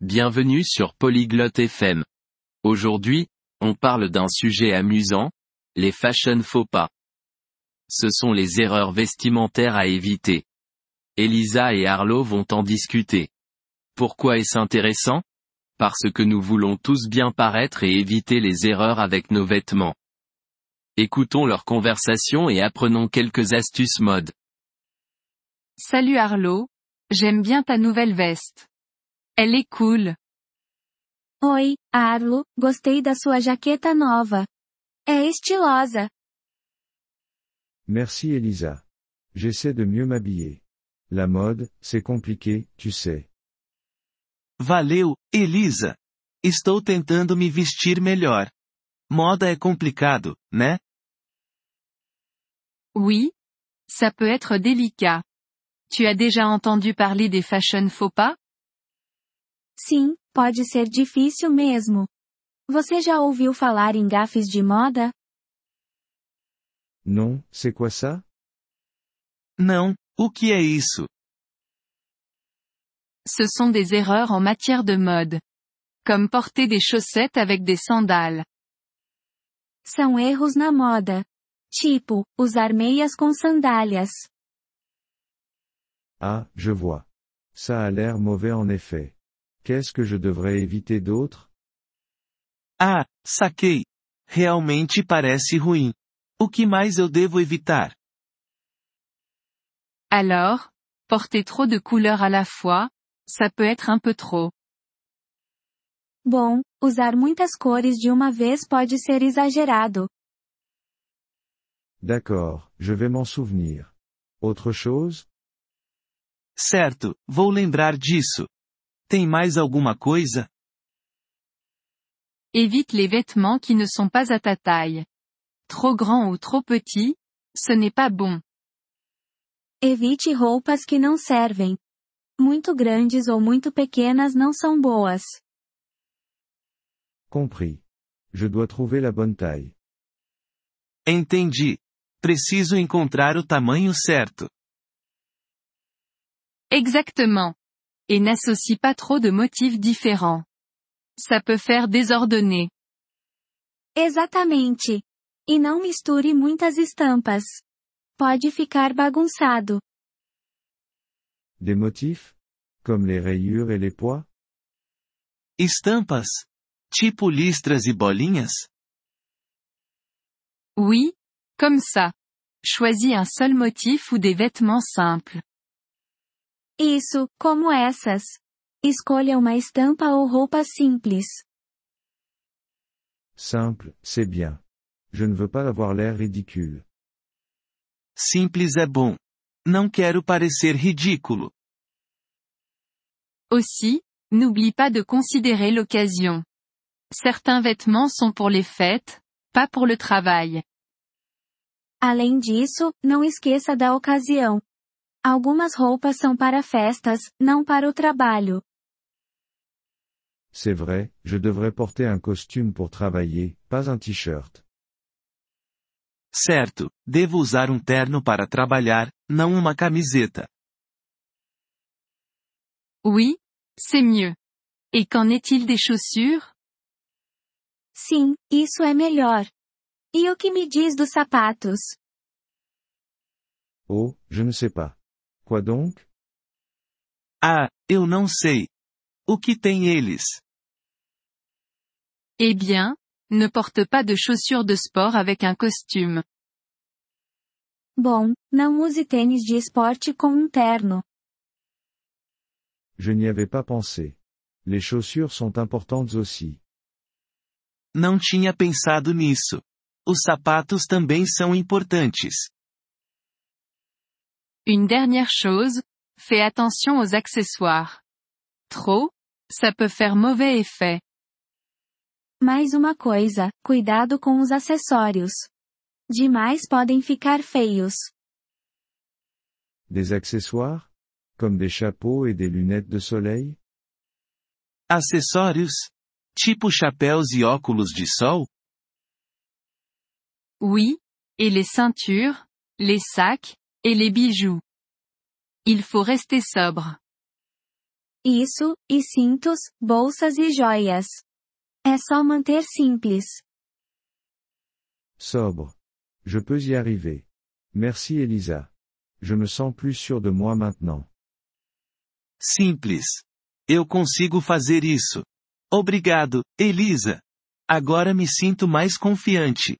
Bienvenue sur Polyglotte FM. Aujourd'hui, on parle d'un sujet amusant, les fashion faux pas. Ce sont les erreurs vestimentaires à éviter. Elisa et Arlo vont en discuter. Pourquoi est-ce intéressant? Parce que nous voulons tous bien paraître et éviter les erreurs avec nos vêtements. Écoutons leur conversation et apprenons quelques astuces mode. Salut Arlo, j'aime bien ta nouvelle veste. Elle est cool. Oi, Arlo, gostei da sua jaqueta nova. É estilosa. Merci Elisa. J'essaie de mieux m'habiller. La mode, c'est compliqué, tu sais. Valeu, Elisa. Estou tentando me vestir melhor. Moda é complicado, né? Oui. Ça peut être délicat. Tu as déjà entendu parler des fashion faux pas? Sim, pode ser difícil mesmo. Você já ouviu falar em gafes de moda? Non, c'est quoi ça? Não, o que é isso? Ce sont des erreurs en matière de mode. Comme porter des chaussettes avec des sandales. São erros na moda. Tipo, usar meias com sandálias. Ah, je vois. Ça a l'air mauvais en effet. Qu'est-ce que je devrais éviter d'autre? Ah, saquei. Realmente parece ruim. O que mais eu devo evitar? Alors, porter trop de couleurs à la fois, ça peut être un peu trop. Bom, usar muitas cores de uma vez pode ser exagerado. D'accord, je vais m'en souvenir. Autre chose? Certo, vou lembrar disso. Tem mais alguma coisa? Évite les vêtements qui ne sont pas à ta taille. Trop grand ou trop petit, ce n'est pas bon. Evite roupas que não servem. Muito grandes ou muito pequenas não são boas. Compris. Je dois trouver la bonne taille. Entendi. Preciso encontrar o tamanho certo. Exactement. Et n'associe pas trop de motifs différents. Ça peut faire désordonner. Exatamente. E não misture muitas estampas. Pode ficar bagunçado. Des motifs? Comme les rayures et les pois? Estampas? Tipo listras e bolinhas? Oui, comme ça. Choisis un seul motif ou des vêtements simples. Isso, como essas. Escolha uma estampa ou roupa simples. Simple, c'est bien. Je ne veux pas avoir l'air ridicule. Simples é bom. Não quero parecer ridículo. Aussi, n'oublie pas de considérer l'occasion. Certains vêtements sont pour les fêtes, pas pour le travail. Além disso, não esqueça da ocasião. Algumas roupas são para festas, não para o trabalho. C'est vrai, je devrais porter un costume pour travailler, pas un t-shirt. Certo, devo usar um terno para trabalhar, não uma camiseta. Oui, c'est mieux. Et qu'en est-il des chaussures Sim, isso é melhor. E o que me diz dos sapatos? Oh, je ne sais pas. Quoi donc? Ah, eu não sei. O que tem eles? Eh bien, ne porte pas de chaussures de sport avec un costume. Bom, não use tênis de esporte com um terno. Je n'y avais pas pensé. Les chaussures sont importantes aussi. Não tinha pensado nisso. Os sapatos também são importantes. Une dernière chose, fais attention aux accessoires. Trop, ça peut faire mauvais effet. Mais uma coisa, cuidado com os acessórios. Demais podem ficar feios. Des accessoires? Comme des chapeaux et des lunettes de soleil? Acessórios? Tipo chapéus e óculos de sol? Oui, et les ceintures, les sacs, et les bijoux. Il faut rester sobre. Isso, e cintos, bolsas e joias. É só manter simples. Sobre. Je peux y arriver. Merci Elisa. Je me sens plus sûr de moi maintenant. Simples. Eu consigo fazer isso. Obrigado, Elisa. Agora me sinto mais confiante.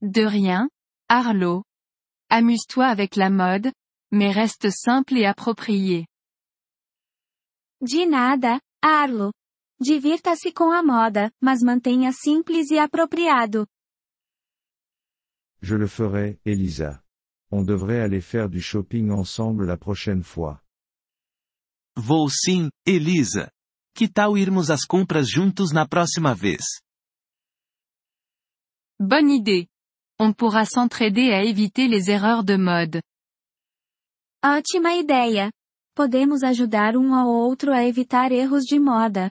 De rien, Arlo. Amuse-toi avec la mode, mais reste simple et approprié. De nada, Arlo. Divirta-se com a moda, mas mantenha simples e apropriado. Je le ferai, Elisa. On devrait aller faire du shopping ensemble la prochaine fois. Vou sim, Elisa. Que tal irmos às compras juntos na próxima vez? Bonne idée. On pourra s'entraider à éviter les erreurs de mode. Ótima ideia. Podemos ajudar um ao outro a evitar erros de moda.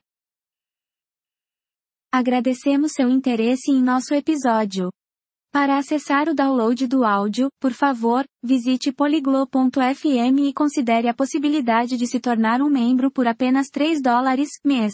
Agradecemos seu interesse em nosso episódio. Para acessar o download do áudio, por favor, visite poliglo.fm e considere a possibilidade de se tornar um membro por apenas 3 dólares mês.